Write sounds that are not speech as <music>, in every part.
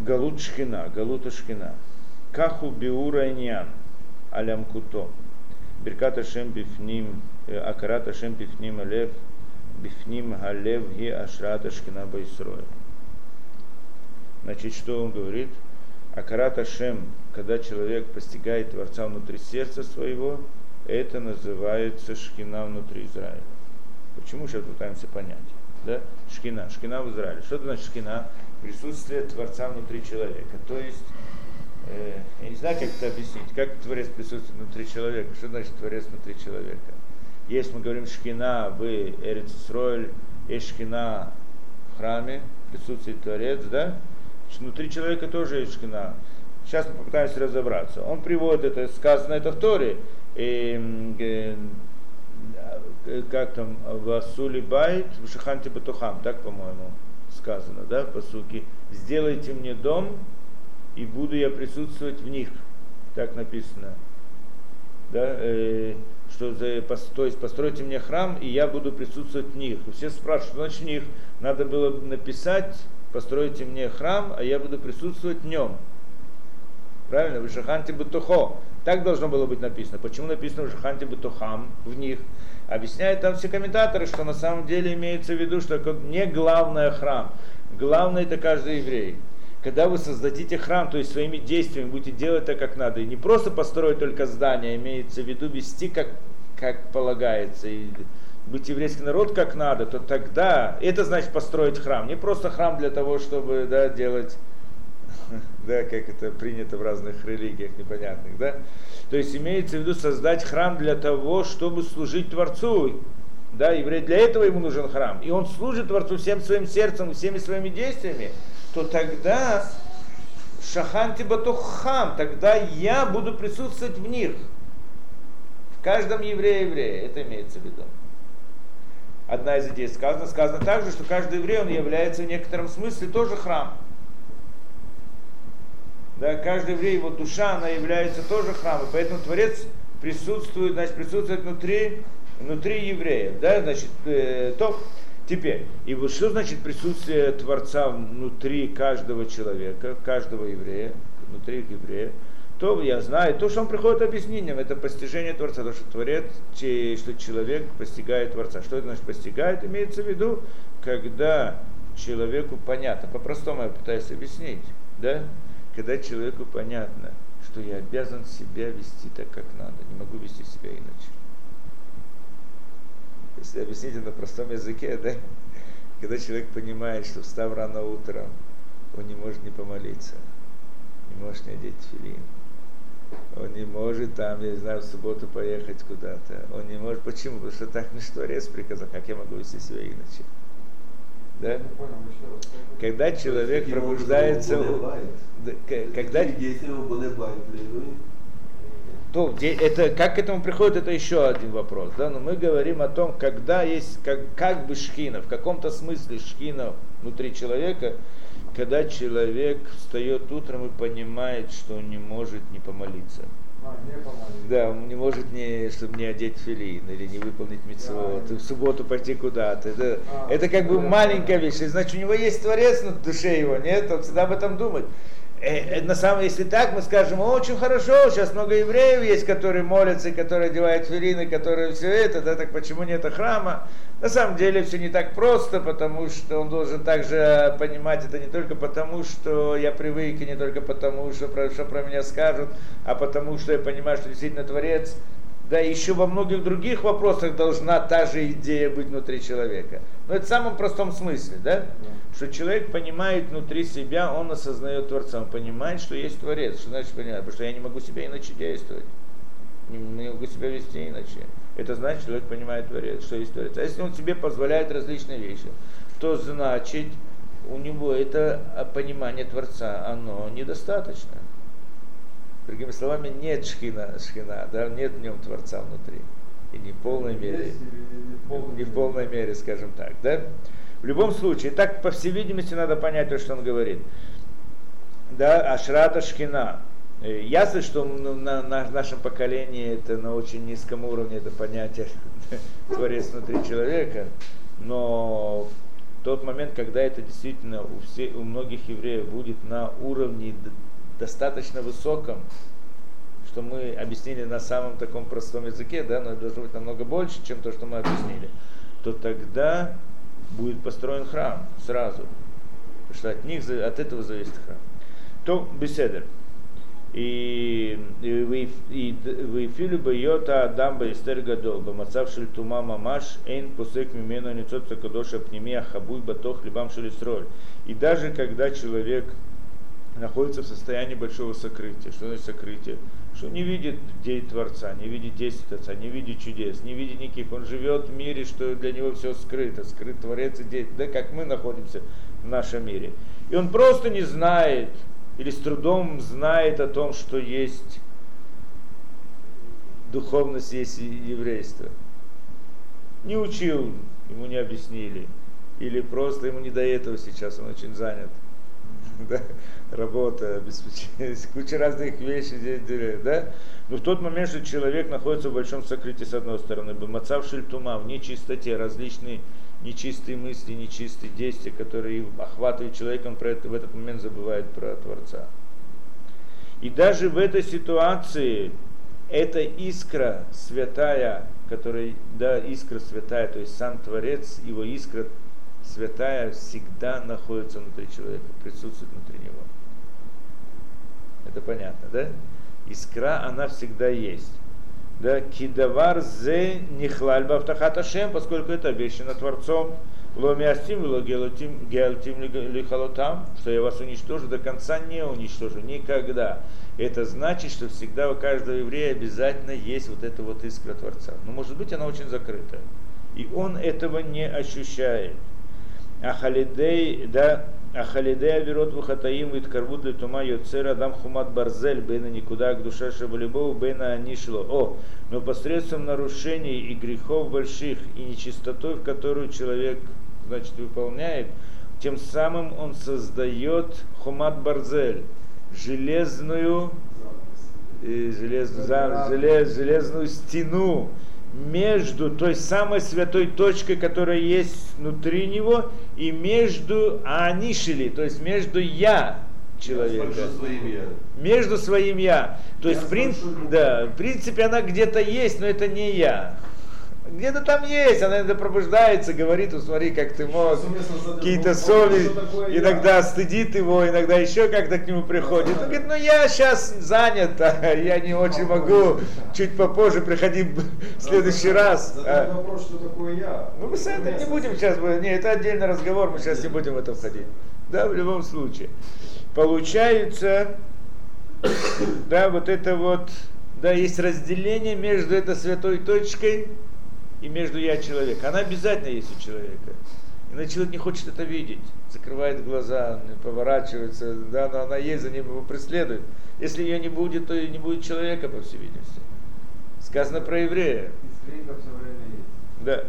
Галут Шхина, Галута Шхина. Каху Биура Иньян, Алям Куто. Берката Шем Бифним, Акарата Шем Бифним Алев, Бифним Галев Ги Ашрата Шхина Байсроя. Значит, что он говорит? Акарата Шем, когда человек постигает Творца внутри сердца своего, это называется шхина внутри Израиля. Почему сейчас пытаемся понять? Да? Шхина, шхина в Израиле. Что это значит шхина? Присутствие Творца внутри человека. То есть, э, я не знаю, как это объяснить, как Творец присутствует внутри человека. Что значит Творец внутри человека? Если мы говорим шхина в Эрицисройль, есть шхина в храме, присутствует Творец, да? Внутри человека тоже есть шхина. Сейчас мы попытаемся разобраться. Он приводит это, сказано это в Торе, и, э, как там, Васули Байт, в Шаханте Батухам, так, по-моему, сказано, да, по сути. Сделайте мне дом, и буду я присутствовать в них. Так написано. Да, э, что за, то есть постройте мне храм, и я буду присутствовать в них. Все спрашивают, что значит в них? Надо было написать, постройте мне храм, а я буду присутствовать в нем. Правильно? В Шаханте Батухо. Так должно было быть написано. Почему написано в Шаханте Бутухам в них? Объясняют там все комментаторы, что на самом деле имеется в виду, что не главное храм. Главное это каждый еврей. Когда вы создадите храм, то есть своими действиями будете делать так, как надо, и не просто построить только здание, имеется в виду вести как, как полагается, и быть еврейский народ как надо, то тогда это значит построить храм. Не просто храм для того, чтобы да, делать <laughs> да, как это принято в разных религиях непонятных, да. То есть имеется в виду создать храм для того, чтобы служить Творцу. Да, еврей для этого ему нужен храм. И он служит Творцу всем своим сердцем, всеми своими действиями, то тогда Шаханти Батухам, тогда я буду присутствовать в них. В каждом еврее еврее, это имеется в виду. Одна из идей сказана. Сказано также, что каждый еврей, он является в некотором смысле тоже храм. Да, каждый еврей, его душа, она является тоже храмом. Поэтому Творец присутствует, значит, присутствует внутри, внутри евреев. Да, значит, э, то, теперь, и вот что значит присутствие Творца внутри каждого человека, каждого еврея, внутри еврея? то я знаю, то, что он приходит объяснением, это постижение Творца, то, что Творец, что человек постигает Творца. Что это значит постигает? Имеется в виду, когда человеку понятно, по-простому я пытаюсь объяснить, да? Когда человеку понятно, что я обязан себя вести так, как надо, не могу вести себя иначе. Если объяснить на простом языке, да, когда человек понимает, что встав рано утром, он не может не помолиться, не может не одеть филин, он не может там, я не знаю, в субботу поехать куда-то, он не может, почему? Потому что так ничто рез приказал, как я могу вести себя иначе. Да? Когда человек пробуждается, когда то это, как к этому приходит, это еще один вопрос. Да? Но мы говорим о том, когда есть как, как бы шхина, в каком-то смысле шхина внутри человека, когда человек встает утром и понимает, что он не может не помолиться. А, да, он не может не, чтобы не одеть филин или не выполнить митцвот, да, в субботу пойти куда-то. Это, а, это как бы маленькая вещь. Значит, у него есть творец на душе его, нет? Он всегда об этом думает. Э, э, на самом если так, мы скажем, очень хорошо, сейчас много евреев есть, которые молятся, которые одевают филины, которые все это, да, так почему нет храма? На самом деле все не так просто, потому что он должен также понимать это не только потому, что я привык, и не только потому, что про, что про меня скажут, а потому что я понимаю, что действительно Творец да, еще во многих других вопросах должна та же идея быть внутри человека. Но это в самом простом смысле, да? Yeah. Что человек понимает внутри себя, он осознает Творца, он понимает, что есть Творец. Что значит понимать? Потому что я не могу себя иначе действовать. Не, не могу себя вести иначе. Это значит, что человек понимает Творец, что есть Творец. А если он себе позволяет различные вещи, то значит, у него это понимание Творца, оно недостаточно. Другими словами, нет шхина, шхина да, нет в нем Творца внутри. И не в полной мере. Не в полной мере, скажем так. Да? В любом случае, так, по всей видимости, надо понять то, что он говорит. Да, ашрата шхина. Э, ясно, что на, на нашем поколении это на очень низком уровне это понятие <laughs> творец внутри человека, но тот момент, когда это действительно у, все, у многих евреев будет на уровне достаточно высоком, что мы объяснили на самом таком простом языке, да, но это должно быть намного больше, чем то, что мы объяснили, то тогда будет построен храм сразу. Потому что от них, от этого зависит храм. То беседы. И выфили и йота адам бы эстер гадол, бы мацав тума мамаш, эйн пусек мимену нецот сакадоша пнемия хабуй батох либам шелесроль. И даже когда человек находится в состоянии большого сокрытия. Что значит сокрытие? Что не видит дей Творца, не видит действий Творца, не видит чудес, не видит никаких. Он живет в мире, что для него все скрыто, скрыт Творец и действие. Да, как мы находимся в нашем мире. И он просто не знает, или с трудом знает о том, что есть духовность, есть еврейство. Не учил, ему не объяснили. Или просто ему не до этого сейчас, он очень занят. <laughs> Да? Работа, обеспечение, куча разных вещей, да? Но в тот момент, что человек находится в большом сокрытии, с одной стороны, бамацав шельтума, в нечистоте, различные нечистые мысли, нечистые действия, которые охватывают человека, он это, в этот момент забывает про Творца. И даже в этой ситуации эта искра святая, которая, да, искра святая, то есть сам Творец, его искра святая всегда находится внутри человека, присутствует внутри него. Это понятно, да? Искра, она всегда есть да, кидавар зе нихлаль бавтахат Ашем, поскольку это обещано Творцом, ломиастим геалтим лихалотам, что я вас уничтожу, до конца не уничтожу, никогда. Это значит, что всегда у каждого еврея обязательно есть вот эта вот искра Творца. Но может быть она очень закрыта. И он этого не ощущает. А халидей, да, Ахалидея верот вухатаим вит карвут литума йоцер адам хумат барзель бейна никуда к душе шабалибову бейна анишло. О, но посредством нарушений и грехов больших и нечистотой, в которую человек, значит, выполняет, тем самым он создает хумат барзель, железную, э, желез, за, желез, железную стену, между той самой святой точкой, которая есть внутри него, и между анишили, то есть между я человека. Между своим я. Между своим я. То я есть, прин... да, в принципе, она где-то есть, но это не я где-то там есть, она иногда пробуждается, говорит, ну смотри, как ты мог, какие-то соли, иногда стыдит его, иногда еще как-то к нему приходит. Он говорит, ну я сейчас занят, а я не очень могу, чуть попозже приходи в следующий раз. А. вопрос, что такое я. Ну мы с этим не будем сейчас, не, это отдельный разговор, мы сейчас не будем в это входить. Да, в любом случае. Получается, да, вот это вот, да, есть разделение между этой святой точкой и между я и человек. Она обязательно есть у человека. Иначе человек не хочет это видеть, закрывает глаза, поворачивается, да, но она есть, за ним его преследует. Если ее не будет, то и не будет человека, по всей видимости. Сказано про еврея. Да.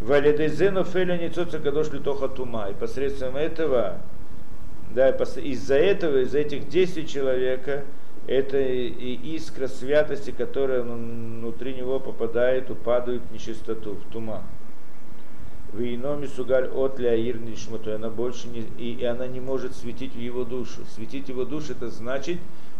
Валидезену феля ницоца гадош литоха тума. И посредством этого, да, из-за этого, из-за этих действий человека, это и искра святости, которая внутри него попадает, упадает в нечистоту, в туман. В ином сугаль от ляир то она больше не, и, и она не может светить в его душу. Светить его душу это значит,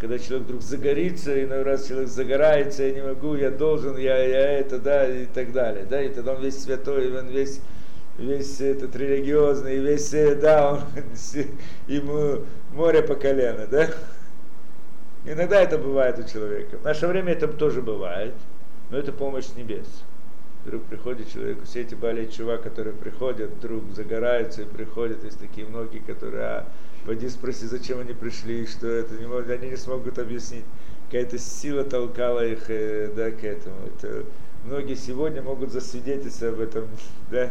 когда человек вдруг загорится, иной раз человек загорается, я не могу, я должен, я, я это, да, и так далее. Да, и тогда он весь святой, он весь, весь этот религиозный, весь, да, он, <laughs> ему море по колено, да. Иногда это бывает у человека. В наше время это тоже бывает, но это помощь небес. Вдруг приходит человек, все эти болеют чувак, которые приходят, вдруг загораются и приходят, есть такие многие, которые, а, пойди спроси, зачем они пришли, что это, не могут, они не смогут объяснить. Какая-то сила толкала их э, да, к этому. Это, многие сегодня могут засвидетельствовать об этом, <laughs> да,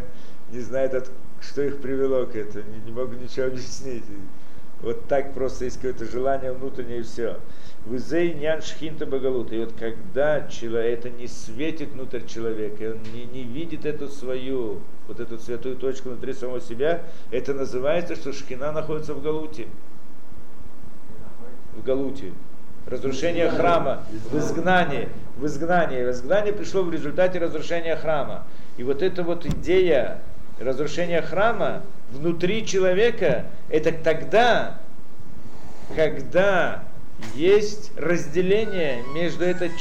не знают, от, что их привело к этому, не, не могут ничего объяснить. Вот так просто есть какое-то желание внутреннее и все. Вызей нян шхинта багалут. И вот когда человек, это не светит внутрь человека, он не, не видит эту свою, вот эту святую точку внутри самого себя, это называется, что шхина находится в галуте. В галуте. Разрушение храма, в изгнании. В изгнании. В изгнании пришло в результате разрушения храма. И вот эта вот идея разрушение храма внутри человека, это тогда, когда есть разделение между этой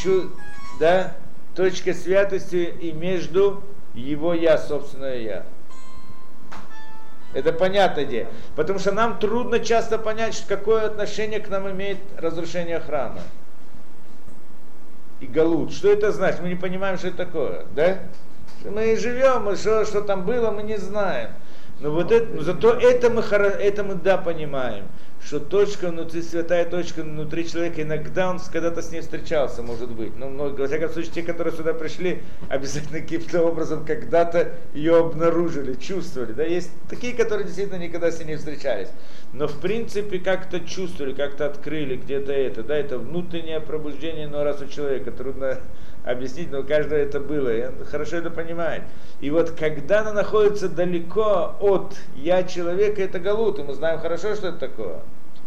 да, точкой святости и между его я, собственное я. Это понятная идея. Потому что нам трудно часто понять, какое отношение к нам имеет разрушение храма. И галут. Что это значит? Мы не понимаем, что это такое. Да? Мы живем, и что, что там было, мы не знаем. Но вот это, зато это мы, это мы да понимаем что точка внутри, святая точка внутри человека, иногда он когда-то с ней встречался, может быть. Но, но во всяком случае, те, которые сюда пришли, <laughs> обязательно каким-то образом когда-то ее обнаружили, чувствовали. Да? Есть такие, которые действительно никогда с ней не встречались. Но в принципе как-то чувствовали, как-то открыли где-то это. Да? Это внутреннее пробуждение, но раз у человека трудно объяснить, но у каждого это было, и он хорошо это понимает. И вот когда она находится далеко от я человека, это галут, и мы знаем хорошо, что это такое.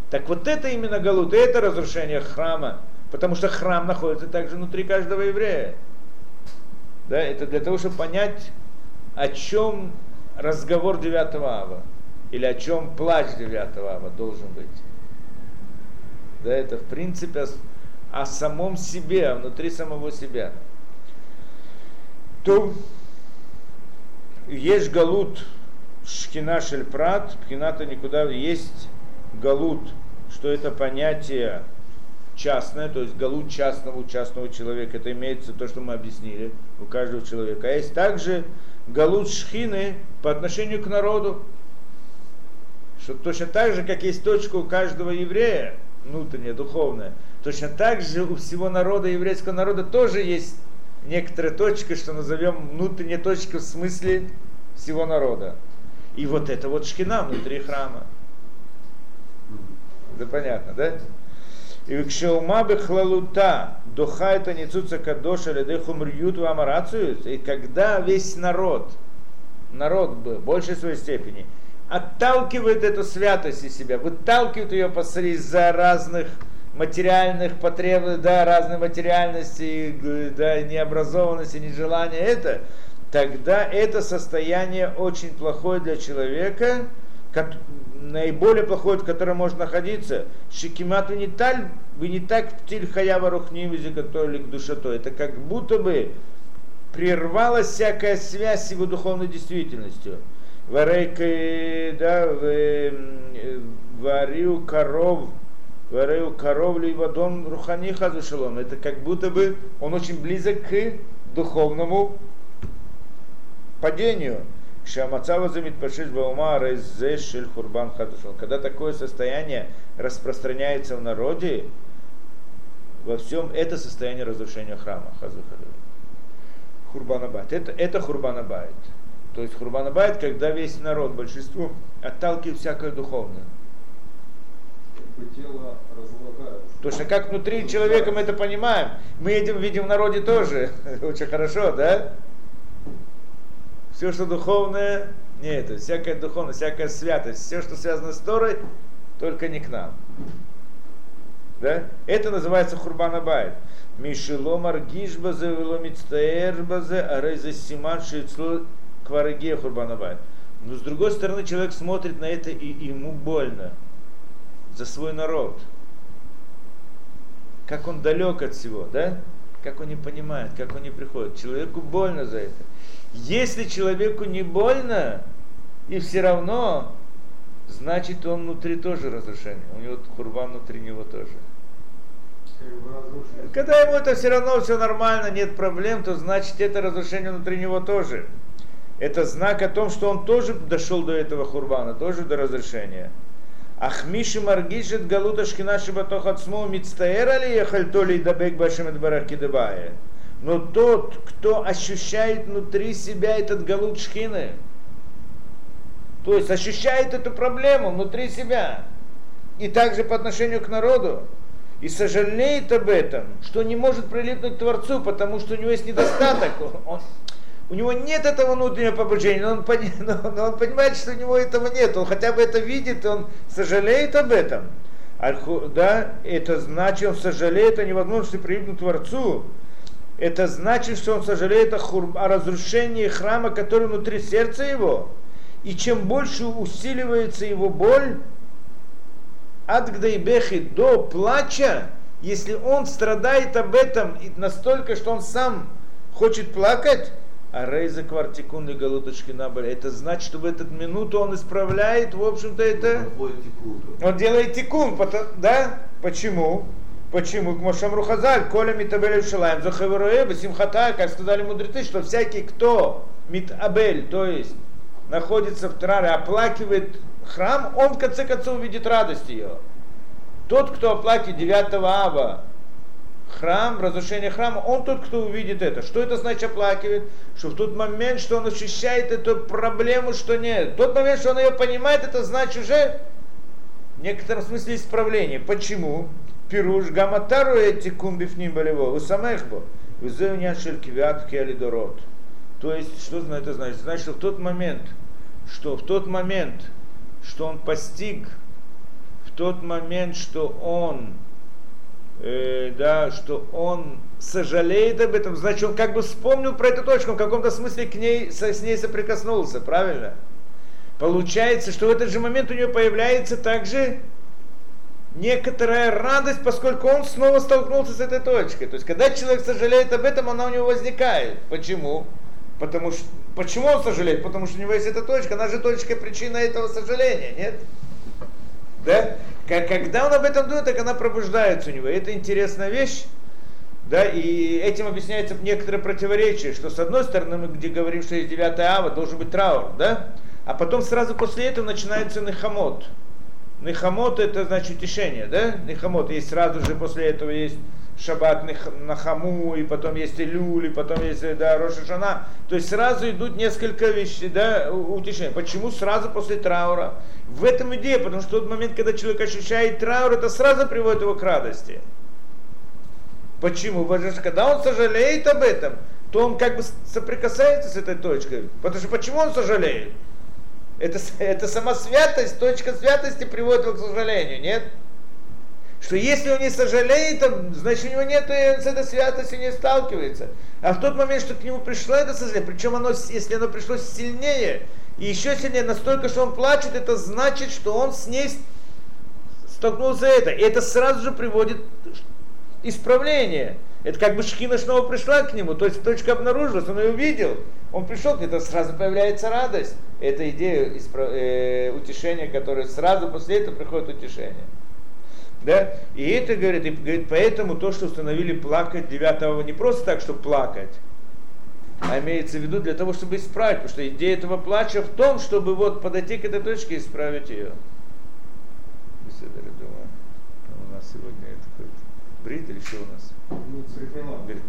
Так вот это именно Галут, это разрушение храма, потому что храм находится также внутри каждого еврея. Да, это для того, чтобы понять, о чем разговор 9 ава, или о чем плач 9 ава должен быть. Да, это в принципе о, самом себе, внутри самого себя. То есть галут шкина шельпрат, пхината никуда есть галут, что это понятие частное, то есть галут частного частного человека, это имеется то, что мы объяснили у каждого человека. А есть также галут шхины по отношению к народу, что точно так же, как есть точка у каждого еврея, внутренняя, духовная, точно так же у всего народа, еврейского народа тоже есть некоторая точка, что назовем внутренняя точка в смысле всего народа. И вот это вот шхина внутри храма. Это понятно, да? И кшеума бехлалута духа это нецуца кадоша ледехум рьют амарацию. И когда весь народ, народ в большей своей степени, отталкивает эту святость из себя, выталкивает ее посреди разных материальных потребностей, да, разной материальности, да, необразованности, нежелания это, тогда это состояние очень плохое для человека, наиболее плохое, в котором можно находиться, шикимат таль, вы не так птиль хаява рухнивизи, который к душато. Это как будто бы прервалась всякая связь с его духовной действительностью. Варейка, да, варю коров, варю коров ли вадон рухани хазушалом. Это как будто бы он очень близок к духовному падению. Шамацава замит пашиш баума шель хурбан хадушон. Когда такое состояние распространяется в народе, во всем это состояние разрушения храма. Хурбанабайт. Это, это Хурбанабайт. То есть Хурбанабайт, когда весь народ, большинство, отталкивает всякое духовное. Точно как внутри человека мы это понимаем. Мы этим видим в народе тоже. <laughs> Очень хорошо, да? все, что духовное, не это, всякая духовность, всякая святость, все, что связано с Торой, только не к нам. Да? Это называется Хурбан Абайт. Веломицтаэрбазе арейзе симан шицлу квареге Хурбан Абайт. Но с другой стороны, человек смотрит на это и ему больно за свой народ. Как он далек от всего, да? Как он не понимает, как он не приходит. Человеку больно за это. Если человеку не больно, и все равно, значит он внутри тоже разрушение. У него хурбан внутри него тоже. Когда ему это все равно все нормально, нет проблем, то значит это разрушение внутри него тоже. Это знак о том, что он тоже дошел до этого хурбана, тоже до разрешения. Ахмиши маргишет галута шкина шибатох ацмо мицтаэр али ехаль то ли дабек башем барахидебае но тот, кто ощущает внутри себя этот галут шхины, то есть ощущает эту проблему внутри себя, и также по отношению к народу, и сожалеет об этом, что не может прилипнуть к Творцу, потому что у него есть недостаток. Он, у него нет этого внутреннего побуждения, но он, <laughs> но, но он понимает, что у него этого нет. Он хотя бы это видит, он сожалеет об этом. Да, это значит, он сожалеет о невозможности прилипнуть к Творцу, это значит, что он сожалеет о, хур... о разрушении храма, который внутри сердца его. И чем больше усиливается его боль, от гдайбехи до плача, если он страдает об этом настолько, что он сам хочет плакать, а рейза квартикун и голодочки набали. Это значит, что в эту минуту он исправляет, в общем-то, это... Он делает тикун, да? Почему? Почему? К Мошамру Хазаль, Коля Митабель Шалаем, Захаверуэ, Симхата, как сказали мудрецы, что всякий, кто Митабель, то есть находится в Траре, оплакивает храм, он в конце концов увидит радость ее. Тот, кто оплакивает 9 ава храм, разрушение храма, он тот, кто увидит это. Что это значит оплакивает? Что в тот момент, что он ощущает эту проблему, что нет. В тот момент, что он ее понимает, это значит уже в некотором смысле исправление. Почему? Пируш гаматару эти кумбифним болево, у самехбо, вызывнян шелькивят алидород. То есть, что это значит? Значит, что в тот момент, что в тот момент, что он постиг, в тот момент, что он э, да, что он сожалеет об этом, значит, он как бы вспомнил про эту точку, он в каком-то смысле к ней, с, с ней соприкоснулся, правильно? Получается, что в этот же момент у него появляется также некоторая радость, поскольку он снова столкнулся с этой точкой. То есть, когда человек сожалеет об этом, она у него возникает. Почему? Потому что, почему он сожалеет? Потому что у него есть эта точка, она же точка причина этого сожаления, нет? Да? Когда он об этом думает, так она пробуждается у него. это интересная вещь. Да, и этим объясняется некоторое противоречие, что с одной стороны мы где говорим, что есть 9 ава, должен быть траур, да? А потом сразу после этого начинается нехамот. Нехамот это значит утешение, да? Нехамот есть сразу же после этого есть шаббат нахаму, и потом есть Илюль, потом есть да, Роша Шана. То есть сразу идут несколько вещей, да, утешения. Почему сразу после траура? В этом идея, потому что тот момент, когда человек ощущает траур, это сразу приводит его к радости. Почему? Потому что когда он сожалеет об этом, то он как бы соприкасается с этой точкой. Потому что почему он сожалеет? Это, <laughs> это сама святость, точка святости приводит его к сожалению, нет? Что если он не сожалеет, значит у него нет с этой святостью не сталкивается. А в тот момент, что к нему пришло это сожаление, причем оно, если оно пришло сильнее, и еще сильнее, настолько, что он плачет, это значит, что он с ней столкнулся это. И это сразу же приводит исправление. Это как бы шхина снова пришла к нему, то есть точка обнаружилась, он ее увидел, он пришел к это сразу появляется радость. Это идея исправ... э, утешения, которая сразу после этого приходит утешение. Да? И это говорит, и говорит, поэтому то, что установили плакать 9 не просто так, чтобы плакать, а имеется в виду для того, чтобы исправить, потому что идея этого плача в том, чтобы вот подойти к этой точке и исправить ее. Беседа, думаю, у нас сегодня такой брит или что у нас? Ну, Брит,